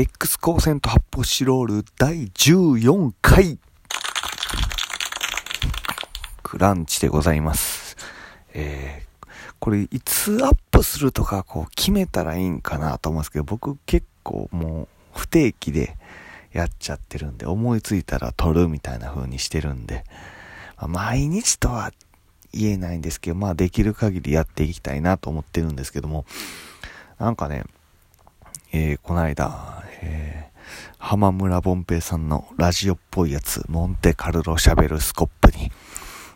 X 光線と発泡スチロール第14回クランチでございます。えー、これいつアップするとかこう決めたらいいんかなと思うんですけど、僕結構もう不定期でやっちゃってるんで、思いついたら撮るみたいな風にしてるんで、まあ毎日とは言えないんですけど、まあできる限りやっていきたいなと思ってるんですけども、なんかね、えー、この間、えー、浜村凡平さんのラジオっぽいやつ、モンテカルロシャベルスコップに、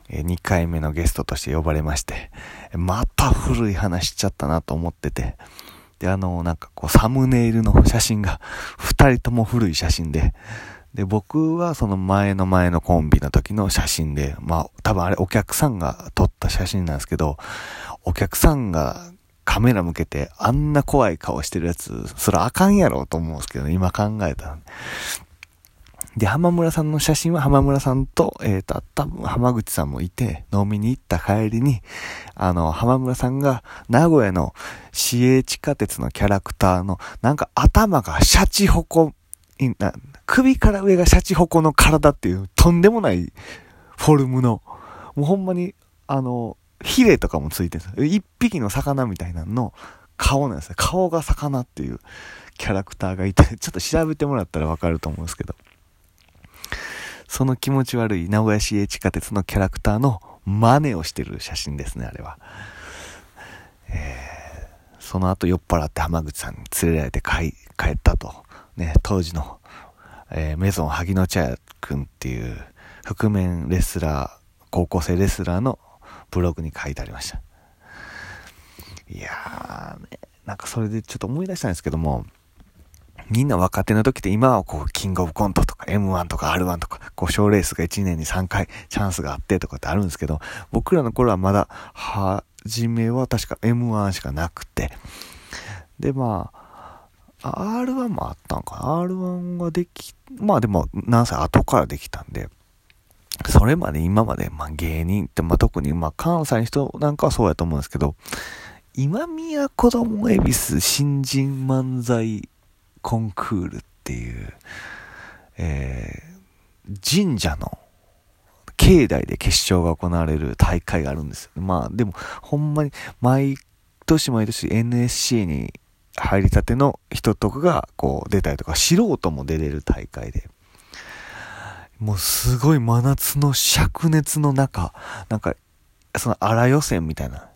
えー、2回目のゲストとして呼ばれまして、また古い話しちゃったなと思ってて、で、あの、なんかこう、サムネイルの写真が、2人とも古い写真で、で、僕はその前の前のコンビの時の写真で、まあ、多分あれお客さんが撮った写真なんですけど、お客さんがカメラ向けてあんな怖い顔してるやつ、それあかんやろと思うんですけど、今考えたら。で、浜村さんの写真は浜村さんと、えっ、ー、と、多分浜口さんもいて、飲みに行った帰りに、あの、浜村さんが名古屋の市営地下鉄のキャラクターの、なんか頭がシャチホコ、首から上がシャチホコの体っていう、とんでもないフォルムの、もうほんまに、あの、ヒレとかもついてるんです一匹の魚みたいなのの顔なんですよ。顔が魚っていうキャラクターがいて、ちょっと調べてもらったらわかると思うんですけど。その気持ち悪い名古屋市営地下鉄のキャラクターの真似をしてる写真ですね、あれは。えー、その後酔っ払って浜口さんに連れられて帰帰ったと。ね、当時の、えー、メゾン萩野茶屋くんっていう覆面レスラー、高校生レスラーのブログに書いてありました。いやーね、なんかそれでちょっと思い出したんですけども、みんな若手の時って今はこう、キングオブコントとか M1 とか R1 とか、こう、賞レースが1年に3回チャンスがあってとかってあるんですけど、僕らの頃はまだ、はじめは確か M1 しかなくて、で、まあ、R1 もあったんかな ?R1 ができ、まあでも、何歳後からできたんで、それまで今まで、まあ芸人って、まあ特に、まあ関西の人なんかはそうやと思うんですけど、今宮子供恵比寿新人漫才コンクールっていう、えー、神社の境内で決勝が行われる大会があるんですよ。まあでも、ほんまに毎年毎年 NSC に入りたての人とかがこう出たりとか、素人も出れる大会で。もうすごい真夏の灼熱の中、なんか、その荒予選みたいな、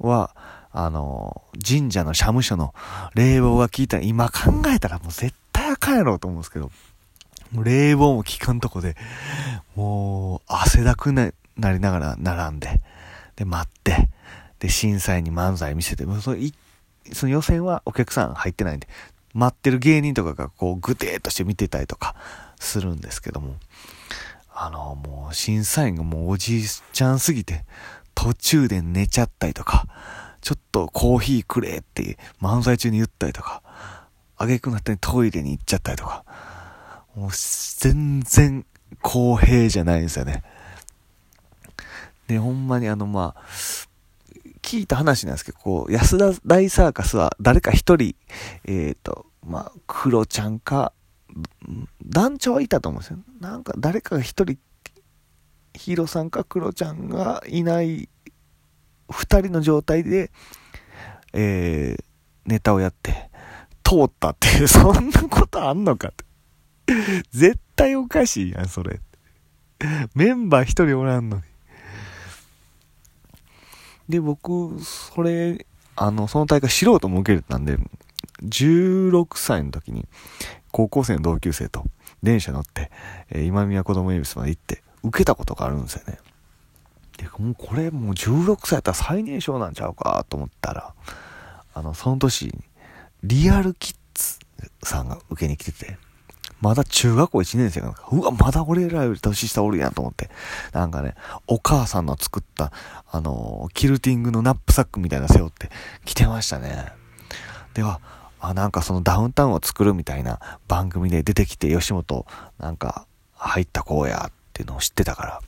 は、あの、神社の社務所の冷房が効いたら、今考えたらもう絶対あかんやろうと思うんですけど、もう冷房も効かんとこで、もう汗だくななりながら並んで、で、待って、で、審査員に漫才見せて、もうそのその予選はお客さん入ってないんで、待ってる芸人とかがこうグテーとして見てたりとかするんですけども、あの、もう審査員がもうおじいちゃんすぎて、途中で寝ちゃったりとか、ちょっとコーヒーくれって漫才中に言ったりとか、あげくなったりトイレに行っちゃったりとか、もう全然公平じゃないんですよね。で、ほんまにあの、まあ、聞いた話なんですけど、こう、安田大サーカスは誰か一人、えっ、ー、と、まあ、クロちゃんか、団長はいたと思うんですよ。なんか誰かが一人、ヒーローさんかクロちゃんがいない二人の状態で、えー、ネタをやって、通ったっていう、そんなことあんのかって。絶対おかしいやん、それ。メンバー一人おらんのに。で、僕、それ、あの、その大会素人も受けれたんで、16歳の時に、高校生の同級生と電車乗って、えー、今宮子供恵比寿まで行って、受けたことがあるんですよね。で、もうこれもう16歳やったら最年少なんちゃうかと思ったら、あの、その年、リアルキッズさんが受けに来てて、まだ中学校1年生が、うわ、まだ俺らより年下おるやんと思って、なんかね、お母さんの作った、あの、キルティングのナップサックみたいな背負って来てましたね。では、あ、なんかそのダウンタウンを作るみたいな番組で出てきて吉本なんか入った子やっていうのを知ってたから、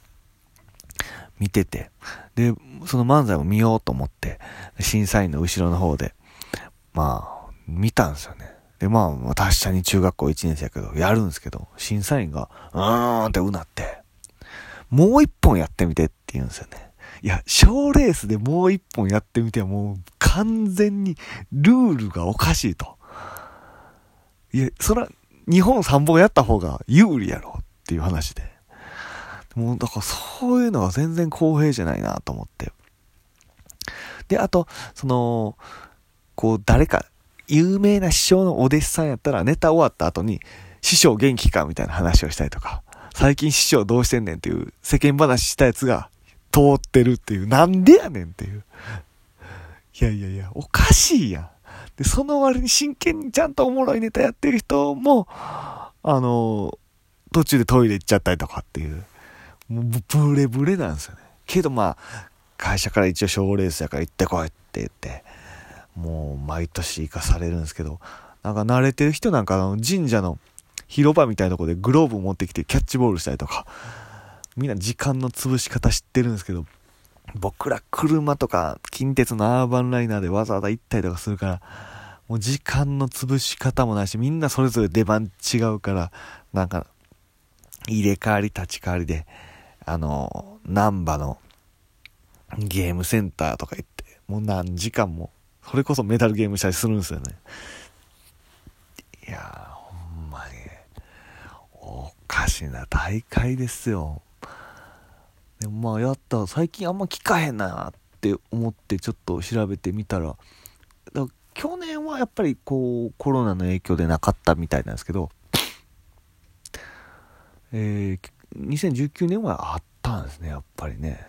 見てて、で、その漫才を見ようと思って、審査員の後ろの方で、まあ、見たんですよね。で、まあ、私下に中学校1年生やけど、やるんですけど、審査員が、うーんってうなって、もう一本やってみてって言うんですよね。いや、賞レースでもう一本やってみてはもう完全にルールがおかしいと。いや、そら、日本3本やった方が有利やろっていう話で。もう、だからそういうのは全然公平じゃないなと思って。で、あと、その、こう、誰か、有名な師匠のお弟子さんやったらネタ終わった後に、師匠元気かみたいな話をしたりとか、最近師匠どうしてんねんっていう世間話したやつが通ってるっていう、なんでやねんっていう。いやいやいや、おかしいやん。で、その割に真剣にちゃんとおもろいネタやってる人も、あの、途中でトイレ行っちゃったりとかっていう、もうブレブレなんですよね。けどまあ、会社から一応賞レースやから行ってこいって言って、もう毎年行かされるんですけど、なんか慣れてる人なんかあの神社の広場みたいなとこでグローブ持ってきてキャッチボールしたりとか、みんな時間の潰し方知ってるんですけど、僕ら車とか近鉄のアーバンライナーでわざわざ行ったりとかするから、もう時間の潰し方もないし、みんなそれぞれ出番違うから、なんか、入れ替わり立ち替わりで、あの、難波のゲームセンターとか行って、もう何時間も、それこそメダルゲームしたりするんですよね。いや、ほんまに、おかしな大会ですよ。でもまあやった、最近あんま聞かへんなって思ってちょっと調べてみたら、去年はやっぱりこうコロナの影響でなかったみたいなんですけど、えー、2019年はあったんですね、やっぱりね。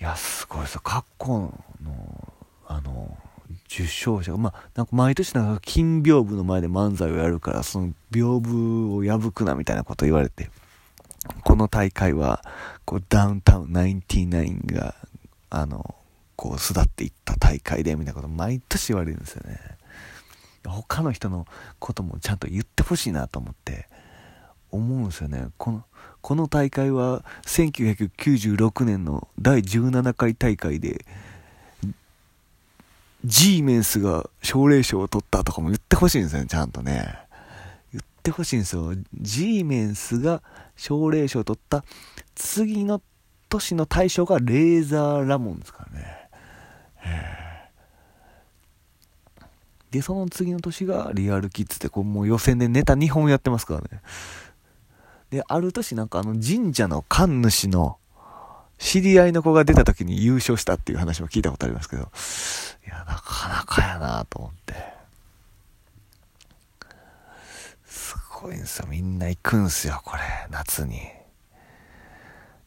いや、すごいです過去の、あの、受賞者が、まあ、なんか毎年なんか金屏風の前で漫才をやるから、その屏風を破くなみたいなこと言われて、この大会は、こう、ダウンタウン99が、あの、こう、育っていった大会で、みたいなこと毎年言われるんですよね。他の人のこともちゃんと言ってほしいなと思って、思うんですよね。この、この大会は1996年の第17回大会で、ジーメンスが奨励賞を取ったとかも言ってほしいんですよね、ちゃんとね。ってほしいんですよ。ジーメンスが奨励賞を取った次の年の大賞がレーザーラモンですからね。で、その次の年がリアルキッズで、こうもう予選でネタ2本やってますからね。で、ある年なんかあの神社の神主の知り合いの子が出た時に優勝したっていう話も聞いたことありますけど、いや、なかなかやなと思って。すごいん。みんな行くんすよ、これ、夏に。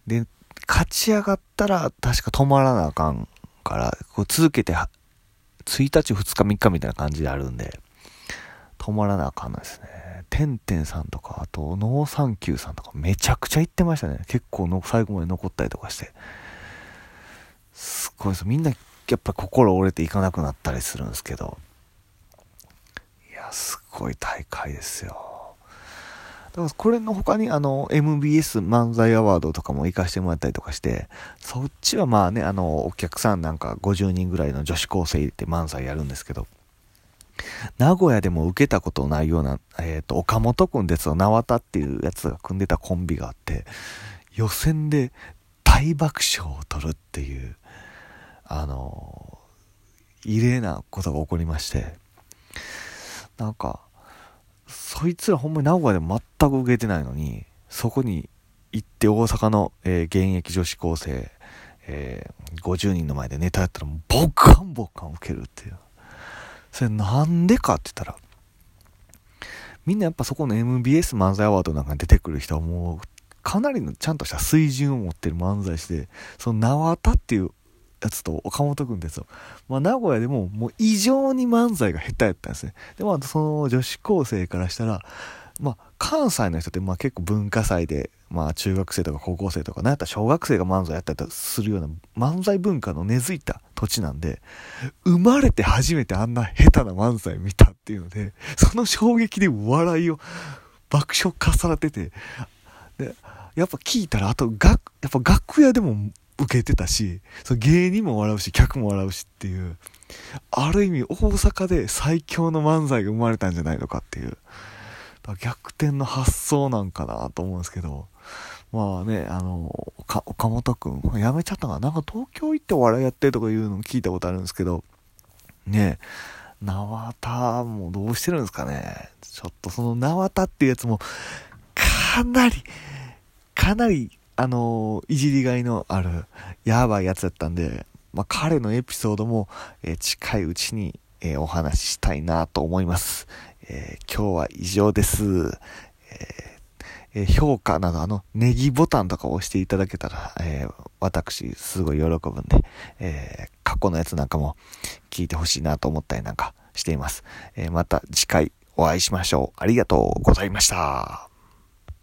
で、勝ち上がったら確か止まらなあかんから、こう続けて、1日、2日、3日みたいな感じであるんで、止まらなあかんのですね。てんてんさんとか、あと、ノーサンキューさんとか、めちゃくちゃ行ってましたね。結構の、最後まで残ったりとかして。すごいです。みんな、やっぱ心折れていかなくなったりするんですけど。いや、すごい大会ですよ。だからこれの他にあの MBS 漫才アワードとかも行かしてもらったりとかして、そっちはまあね、あのお客さんなんか50人ぐらいの女子高生入れて漫才やるんですけど、名古屋でも受けたことないような、えっ、ー、と、岡本くんですよ、縄田っていうやつが組んでたコンビがあって、予選で大爆笑を取るっていう、あの異例なことが起こりまして、なんか、そいつらほんまに名古屋で全く受けてないのに、そこに行って大阪の、えー、現役女子高生、えー、50人の前でネタやったらもうボカンボッカン受けるっていう。それなんでかって言ったら、みんなやっぱそこの MBS 漫才アワードなんかに出てくる人はもう、かなりのちゃんとした水準を持ってる漫才師で、その縄田っていうやつと岡本くんですよ。まあ名古屋でももう異常に漫才が下手やったんですね。で、まあその女子高生からしたら、まあ関西の人ってまあ結構文化祭でまあ中学生とか高校生とか、なんやったら小学生が漫才やったりするような漫才文化の根付いた土地なんで、生まれて初めてあんな下手な漫才見たっていうので、その衝撃で笑いを爆笑重ねてて、で、やっぱ聞いたら、あと、が、やっぱ楽屋でも受けてたし、その芸人も笑うし、客も笑うしっていう、ある意味大阪で最強の漫才が生まれたんじゃないのかっていう、逆転の発想なんかなと思うんですけど、まあね、あの、岡本くん、辞めちゃったかななんか東京行って笑いやってとかいうの聞いたことあるんですけど、ね縄田もどうしてるんですかね。ちょっとその縄田っていうやつも、かなり、かなり、あのいじりがいのある、やばいやつだったんで、まあ、彼のエピソードも、えー、近いうちに、えー、お話ししたいなと思います。えー、今日は以上です。え評価など、あの、ネギボタンとかを押していただけたら、え私、すごい喜ぶんで、え過去のやつなんかも聞いてほしいなと思ったりなんかしています。えまた次回お会いしましょう。ありがとうございました。